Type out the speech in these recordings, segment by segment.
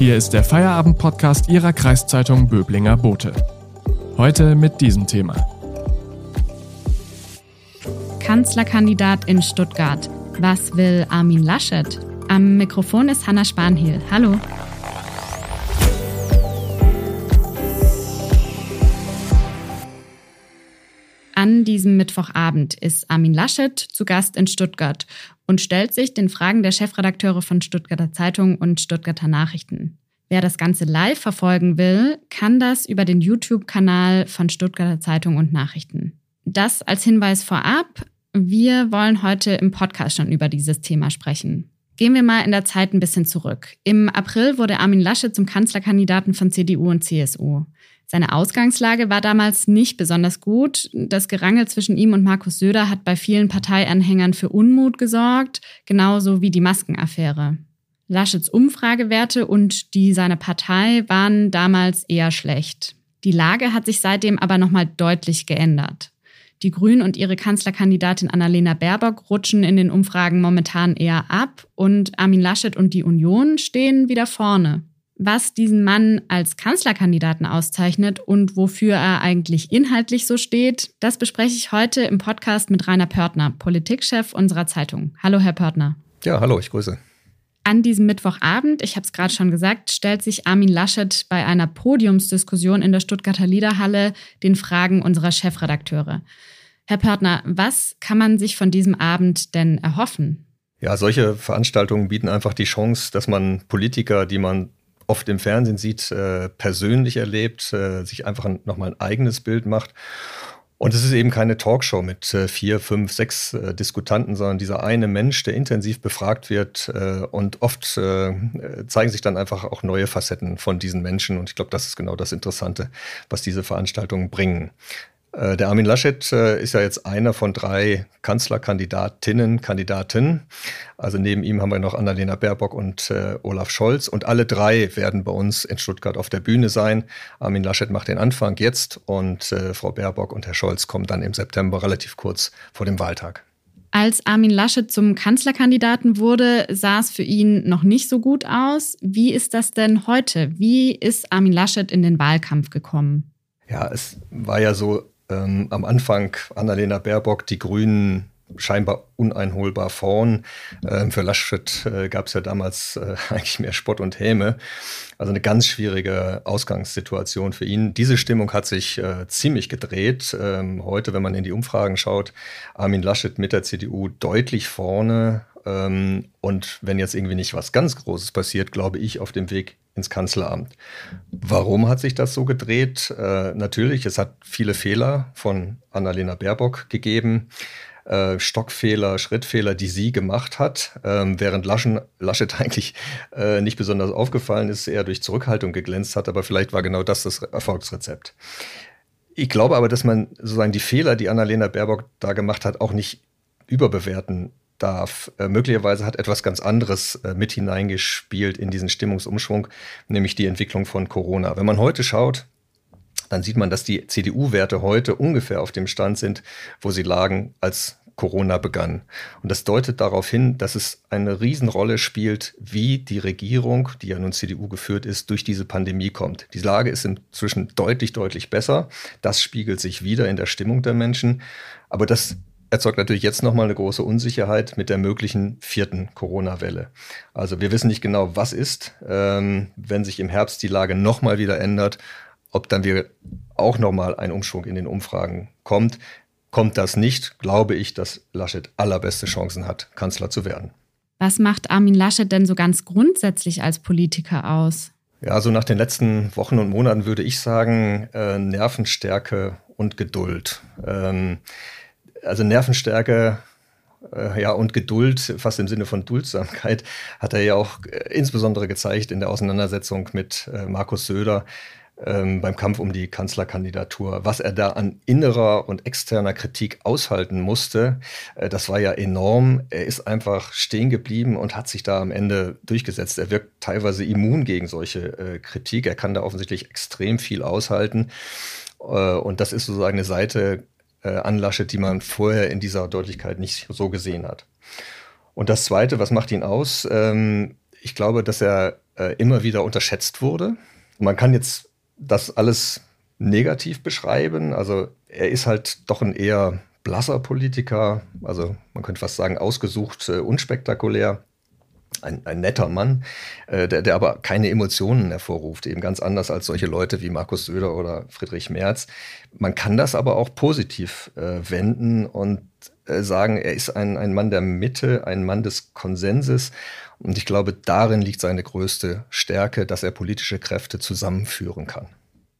Hier ist der Feierabend-Podcast Ihrer Kreiszeitung Böblinger Bote. Heute mit diesem Thema. Kanzlerkandidat in Stuttgart. Was will Armin Laschet? Am Mikrofon ist Hanna Spanhiel. Hallo. An diesem Mittwochabend ist Armin Laschet zu Gast in Stuttgart und stellt sich den Fragen der Chefredakteure von Stuttgarter Zeitung und Stuttgarter Nachrichten. Wer das Ganze live verfolgen will, kann das über den YouTube-Kanal von Stuttgarter Zeitung und Nachrichten. Das als Hinweis vorab. Wir wollen heute im Podcast schon über dieses Thema sprechen. Gehen wir mal in der Zeit ein bisschen zurück. Im April wurde Armin Laschet zum Kanzlerkandidaten von CDU und CSU. Seine Ausgangslage war damals nicht besonders gut. Das Gerangel zwischen ihm und Markus Söder hat bei vielen Parteianhängern für Unmut gesorgt, genauso wie die Maskenaffäre. Laschets Umfragewerte und die seiner Partei waren damals eher schlecht. Die Lage hat sich seitdem aber nochmal deutlich geändert. Die Grünen und ihre Kanzlerkandidatin Annalena Baerbock rutschen in den Umfragen momentan eher ab und Armin Laschet und die Union stehen wieder vorne was diesen Mann als Kanzlerkandidaten auszeichnet und wofür er eigentlich inhaltlich so steht, das bespreche ich heute im Podcast mit Rainer Pörtner, Politikchef unserer Zeitung. Hallo, Herr Pörtner. Ja, hallo, ich grüße. An diesem Mittwochabend, ich habe es gerade schon gesagt, stellt sich Armin Laschet bei einer Podiumsdiskussion in der Stuttgarter Liederhalle den Fragen unserer Chefredakteure. Herr Pörtner, was kann man sich von diesem Abend denn erhoffen? Ja, solche Veranstaltungen bieten einfach die Chance, dass man Politiker, die man oft im Fernsehen sieht, äh, persönlich erlebt, äh, sich einfach nochmal ein eigenes Bild macht. Und es ist eben keine Talkshow mit äh, vier, fünf, sechs äh, Diskutanten, sondern dieser eine Mensch, der intensiv befragt wird. Äh, und oft zeigen sich dann einfach auch neue Facetten von diesen Menschen. Und ich glaube, das ist genau das Interessante, was diese Veranstaltungen bringen. Äh, der Armin Laschet äh, ist ja jetzt einer von drei Kanzlerkandidatinnen, Kandidaten. Also neben ihm haben wir noch Annalena Baerbock und äh, Olaf Scholz. Und alle drei werden bei uns in Stuttgart auf der Bühne sein. Armin Laschet macht den Anfang jetzt und äh, Frau Baerbock und Herr Scholz kommen dann im September relativ kurz vor dem Wahltag. Als Armin Laschet zum Kanzlerkandidaten wurde, sah es für ihn noch nicht so gut aus. Wie ist das denn heute? Wie ist Armin Laschet in den Wahlkampf gekommen? Ja, es war ja so, ähm, am Anfang Annalena Baerbock, die Grünen scheinbar uneinholbar vorn. Ähm, für Laschet äh, gab es ja damals äh, eigentlich mehr Spott und Häme. Also eine ganz schwierige Ausgangssituation für ihn. Diese Stimmung hat sich äh, ziemlich gedreht. Ähm, heute, wenn man in die Umfragen schaut, Armin Laschet mit der CDU deutlich vorne. Ähm, und wenn jetzt irgendwie nicht was ganz Großes passiert, glaube ich, auf dem Weg ins Kanzleramt. Warum hat sich das so gedreht? Äh, natürlich, es hat viele Fehler von Annalena Baerbock gegeben. Äh, Stockfehler, Schrittfehler, die sie gemacht hat, ähm, während Laschen, Laschet eigentlich äh, nicht besonders aufgefallen ist, eher durch Zurückhaltung geglänzt hat, aber vielleicht war genau das das Erfolgsrezept. Ich glaube aber, dass man sozusagen die Fehler, die Annalena Baerbock da gemacht hat, auch nicht überbewerten darf. Äh, möglicherweise hat etwas ganz anderes äh, mit hineingespielt in diesen Stimmungsumschwung, nämlich die Entwicklung von Corona. Wenn man heute schaut, dann sieht man, dass die CDU-Werte heute ungefähr auf dem Stand sind, wo sie lagen, als Corona begann. Und das deutet darauf hin, dass es eine Riesenrolle spielt, wie die Regierung, die ja nun CDU geführt ist, durch diese Pandemie kommt. Die Lage ist inzwischen deutlich, deutlich besser. Das spiegelt sich wieder in der Stimmung der Menschen. Aber das erzeugt natürlich jetzt nochmal eine große Unsicherheit mit der möglichen vierten Corona-Welle. Also wir wissen nicht genau, was ist, ähm, wenn sich im Herbst die Lage nochmal wieder ändert, ob dann wir auch nochmal ein Umschwung in den Umfragen kommt. Kommt das nicht, glaube ich, dass Laschet allerbeste Chancen hat, Kanzler zu werden. Was macht Armin Laschet denn so ganz grundsätzlich als Politiker aus? Ja, also nach den letzten Wochen und Monaten würde ich sagen, äh, Nervenstärke und Geduld. Ähm, also Nervenstärke äh, ja, und Geduld, fast im Sinne von Duldsamkeit, hat er ja auch äh, insbesondere gezeigt in der Auseinandersetzung mit äh, Markus Söder ähm, beim Kampf um die Kanzlerkandidatur. Was er da an innerer und externer Kritik aushalten musste, äh, das war ja enorm. Er ist einfach stehen geblieben und hat sich da am Ende durchgesetzt. Er wirkt teilweise immun gegen solche äh, Kritik. Er kann da offensichtlich extrem viel aushalten. Äh, und das ist sozusagen eine Seite äh, an Laschet, die man vorher in dieser Deutlichkeit nicht so gesehen hat. Und das Zweite, was macht ihn aus? Ähm, ich glaube, dass er äh, immer wieder unterschätzt wurde. Man kann jetzt das alles negativ beschreiben. Also er ist halt doch ein eher blasser Politiker, also man könnte fast sagen ausgesucht, äh, unspektakulär. Ein, ein, netter Mann, äh, der, der aber keine Emotionen hervorruft, eben ganz anders als solche Leute wie Markus Söder oder Friedrich Merz. Man kann das aber auch positiv äh, wenden und sagen, er ist ein, ein Mann der Mitte, ein Mann des Konsenses. Und ich glaube, darin liegt seine größte Stärke, dass er politische Kräfte zusammenführen kann.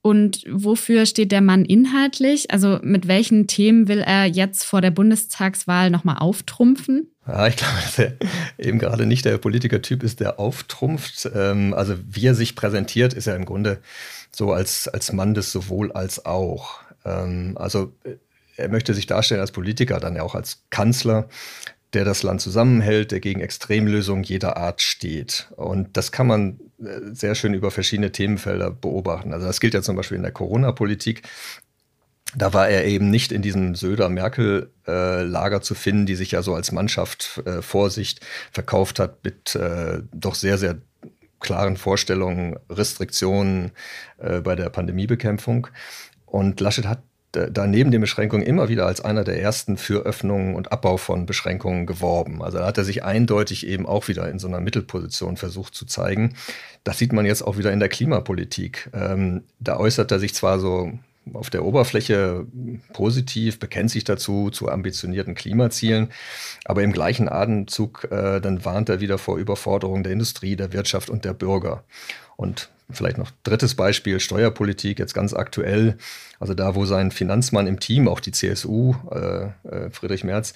Und wofür steht der Mann inhaltlich? Also mit welchen Themen will er jetzt vor der Bundestagswahl nochmal auftrumpfen? Ja, ich glaube, dass er eben gerade nicht der Politikertyp ist, der auftrumpft. Ähm, also wie er sich präsentiert, ist er im Grunde so als, als Mann des sowohl als auch. Ähm, also er möchte sich darstellen als Politiker, dann ja auch als Kanzler, der das Land zusammenhält, der gegen Extremlösungen jeder Art steht. Und das kann man äh, sehr schön über verschiedene Themenfelder beobachten. Also das gilt ja zum Beispiel in der Corona-Politik. Da war er eben nicht in diesem Söder-Merkel-Lager äh, zu finden, die sich ja so als Mannschaft äh, Vorsicht verkauft hat mit doch sehr, sehr klaren Vorstellungen, Restriktionen bei der Pandemiebekämpfung. Und Laschet hat da neben den Beschränkungen immer wieder als einer der ersten für Öffnungen und Abbau von Beschränkungen geworben. Also da hat er sich eindeutig eben auch wieder in so einer Mittelposition versucht zu zeigen. Das sieht man jetzt auch wieder in der Klimapolitik. Ähm, da äußert er sich zwar so auf der Oberfläche positiv, bekennt sich dazu zu ambitionierten Klimazielen, aber im gleichen Atemzug äh, dann warnt er wieder vor Überforderung der Industrie, der Wirtschaft und der Bürger. Und vielleicht noch drittes Beispiel, Steuerpolitik, jetzt ganz aktuell. Also da, wo sein Finanzmann im Team, auch die CSU, äh, äh, Friedrich Merz,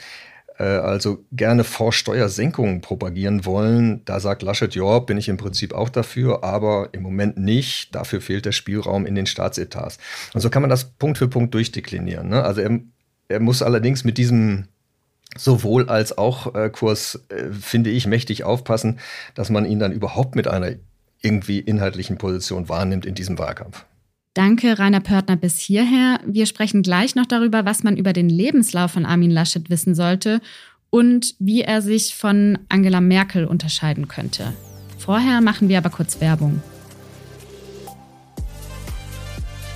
äh, also gerne Vorsteuersenkungen propagieren wollen, da sagt Laschet, ja, bin ich im Prinzip auch dafür, aber im Moment nicht. Dafür fehlt der Spielraum in den Staatsetats. Und so kann man das Punkt für Punkt durchdeklinieren. Ne? Also er, er muss allerdings mit diesem sowohl als auch äh, Kurs, äh, finde ich, mächtig aufpassen, dass man ihn dann überhaupt mit einer irgendwie inhaltlichen Position wahrnimmt in diesem Wahlkampf. Danke, Rainer Pörtner, bis hierher. Wir sprechen gleich noch darüber, was man über den Lebenslauf von Armin Laschet wissen sollte und wie er sich von Angela Merkel unterscheiden könnte. Vorher machen wir aber kurz Werbung.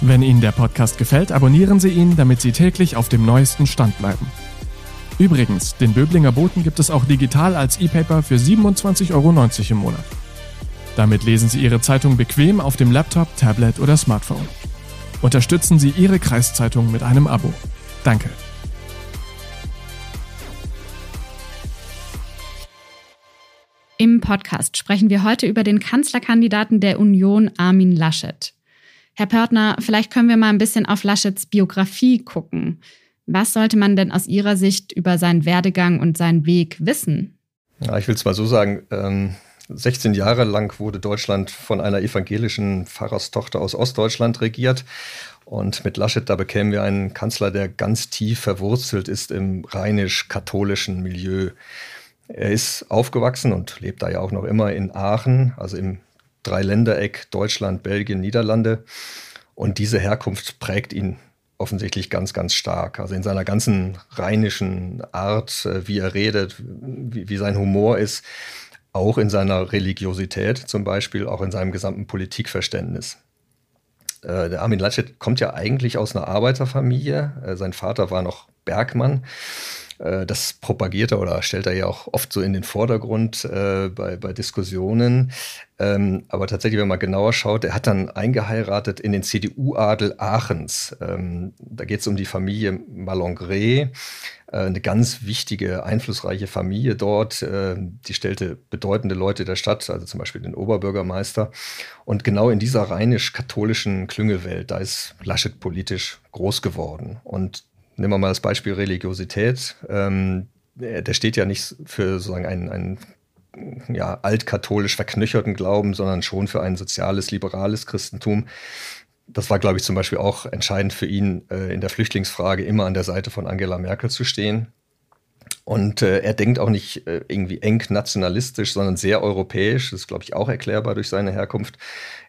Wenn Ihnen der Podcast gefällt, abonnieren Sie ihn, damit Sie täglich auf dem neuesten Stand bleiben. Übrigens, den Böblinger Boten gibt es auch digital als E-Paper für 27,90 Euro im Monat. Damit lesen Sie Ihre Zeitung bequem auf dem Laptop, Tablet oder Smartphone. Unterstützen Sie Ihre Kreiszeitung mit einem Abo. Danke. Im Podcast sprechen wir heute über den Kanzlerkandidaten der Union, Armin Laschet. Herr Pörtner, vielleicht können wir mal ein bisschen auf Laschets Biografie gucken. Was sollte man denn aus Ihrer Sicht über seinen Werdegang und seinen Weg wissen? Ja, ich will es mal so sagen. Ähm 16 Jahre lang wurde Deutschland von einer evangelischen Pfarrerstochter aus Ostdeutschland regiert. Und mit Laschet, da bekämen wir einen Kanzler, der ganz tief verwurzelt ist im rheinisch-katholischen Milieu. Er ist aufgewachsen und lebt da ja auch noch immer in Aachen, also im Dreiländereck Deutschland, Belgien, Niederlande. Und diese Herkunft prägt ihn offensichtlich ganz, ganz stark. Also in seiner ganzen rheinischen Art, äh, wie er redet, wie, wie sein Humor ist, auch in seiner Religiosität zum Beispiel, auch in seinem gesamten Politikverständnis. Äh, der Armin Laschet kommt ja eigentlich aus einer Arbeiterfamilie. Äh, sein Vater war noch Bergmann. Äh, das propagiert er oder stellt er ja auch oft so in den Vordergrund äh, bei, bei Diskussionen. Ähm, aber tatsächlich, wenn man genauer schaut, er hat dann eingeheiratet in den CDU-Adel Aachens. Ähm, da geht es um die Familie Malongre, äh, eine ganz wichtige, einflussreiche Familie dort. Äh, die stellte bedeutende Leute der Stadt, also zum Beispiel den Oberbürgermeister. Und genau in dieser rheinisch-katholischen Klüngelwelt, da ist Laschet politisch groß geworden. Und nehmen wir mal das Beispiel Religiosität. Ähm, der steht ja nicht für sozusagen einen, einen ja, altkatholisch verknöcherten Glauben, sondern schon für ein soziales, liberales Christentum. Das war, glaube ich, zum Beispiel auch entscheidend für ihn, äh, in der Flüchtlingsfrage immer an der Seite von Angela Merkel zu stehen. Und äh, er denkt auch nicht äh, irgendwie eng nationalistisch, sondern sehr europäisch. Das ist, glaube ich, auch erklärbar durch seine Herkunft.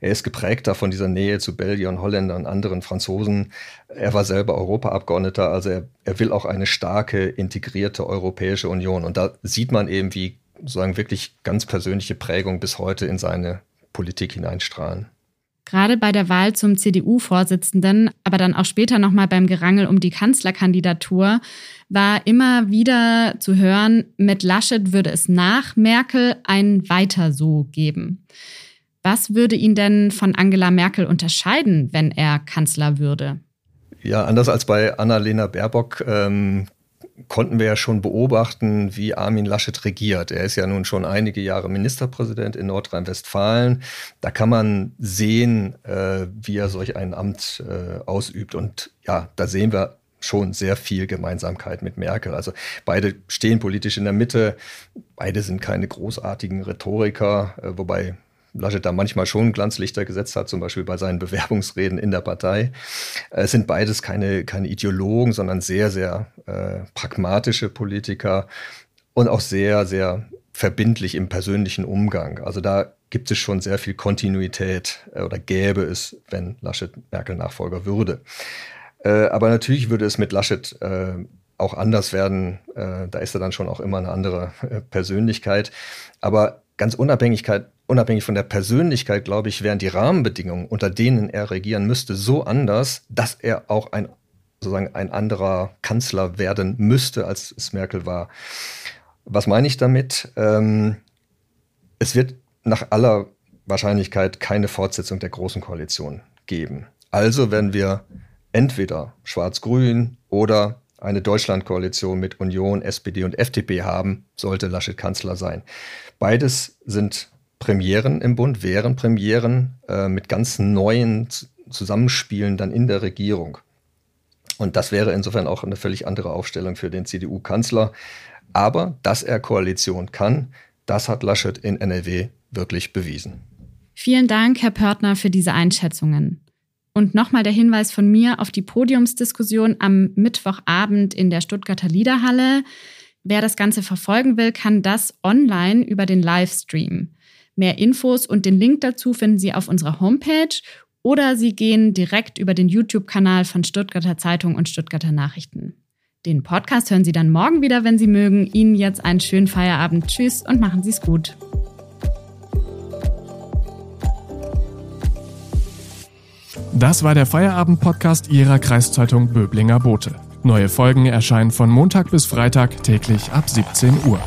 Er ist geprägter von dieser Nähe zu Belgiern, Holländern, anderen Franzosen. Er war selber Europaabgeordneter, also er, er will auch eine starke, integrierte Europäische Union. Und da sieht man eben, wie sozusagen wirklich ganz persönliche Prägung bis heute in seine Politik hineinstrahlen. Gerade bei der Wahl zum CDU-Vorsitzenden, aber dann auch später nochmal beim Gerangel um die Kanzlerkandidatur, war immer wieder zu hören, mit Laschet würde es nach Merkel ein Weiter so geben. Was würde ihn denn von Angela Merkel unterscheiden, wenn er Kanzler würde? Ja, anders als bei Annalena Baerbock ähm, konnten wir ja schon beobachten, wie Armin Laschet regiert. Er ist ja nun schon einige Jahre Ministerpräsident in Nordrhein-Westfalen. Da kann man sehen, äh, wie er solch ein Amt äh, ausübt. Und ja, da sehen wir schon sehr viel Gemeinsamkeit mit Merkel. Also beide stehen politisch in der Mitte, beide sind keine großartigen Rhetoriker, äh, wobei Laschet da manchmal schon Glanzlichter gesetzt hat, zum Beispiel bei seinen Bewerbungsreden in der Partei. Es sind beides keine, keine Ideologen, sondern sehr, sehr äh, pragmatische Politiker und auch sehr, sehr verbindlich im persönlichen Umgang. Also da gibt es schon sehr viel Kontinuität äh, oder gäbe es, wenn Laschet Merkel Nachfolger würde. Äh, aber natürlich würde es mit Laschet äh, auch anders werden. Äh, da ist er dann schon auch immer eine andere äh, Persönlichkeit. Aber ganz Unabhängigkeit, unabhängig von der Persönlichkeit, glaube ich, wären die Rahmenbedingungen, unter denen er regieren müsste, so anders, dass er auch ein, sozusagen ein anderer Kanzler werden müsste, als es Merkel war. Was meine ich damit? Ähm, es wird nach aller Wahrscheinlichkeit keine Fortsetzung der Großen Koalition geben. Also werden wir entweder Schwarz-Grün oder eine Deutschlandkoalition mit Union, SPD und FDP haben, sollte Laschet Kanzler sein. Beides sind Premieren im Bund, wären Premieren äh, mit ganz neuen Zusammenspielen dann in der Regierung. Und das wäre insofern auch eine völlig andere Aufstellung für den CDU-Kanzler. Aber dass er Koalition kann, das hat Laschet in NRW wirklich bewiesen. Vielen Dank, Herr Pörtner, für diese Einschätzungen. Und nochmal der Hinweis von mir auf die Podiumsdiskussion am Mittwochabend in der Stuttgarter Liederhalle. Wer das Ganze verfolgen will, kann das online über den Livestream. Mehr Infos und den Link dazu finden Sie auf unserer Homepage oder Sie gehen direkt über den YouTube-Kanal von Stuttgarter Zeitung und Stuttgarter Nachrichten. Den Podcast hören Sie dann morgen wieder, wenn Sie mögen. Ihnen jetzt einen schönen Feierabend. Tschüss und machen Sie es gut. Das war der Feierabend-Podcast Ihrer Kreiszeitung Böblinger Bote. Neue Folgen erscheinen von Montag bis Freitag täglich ab 17 Uhr.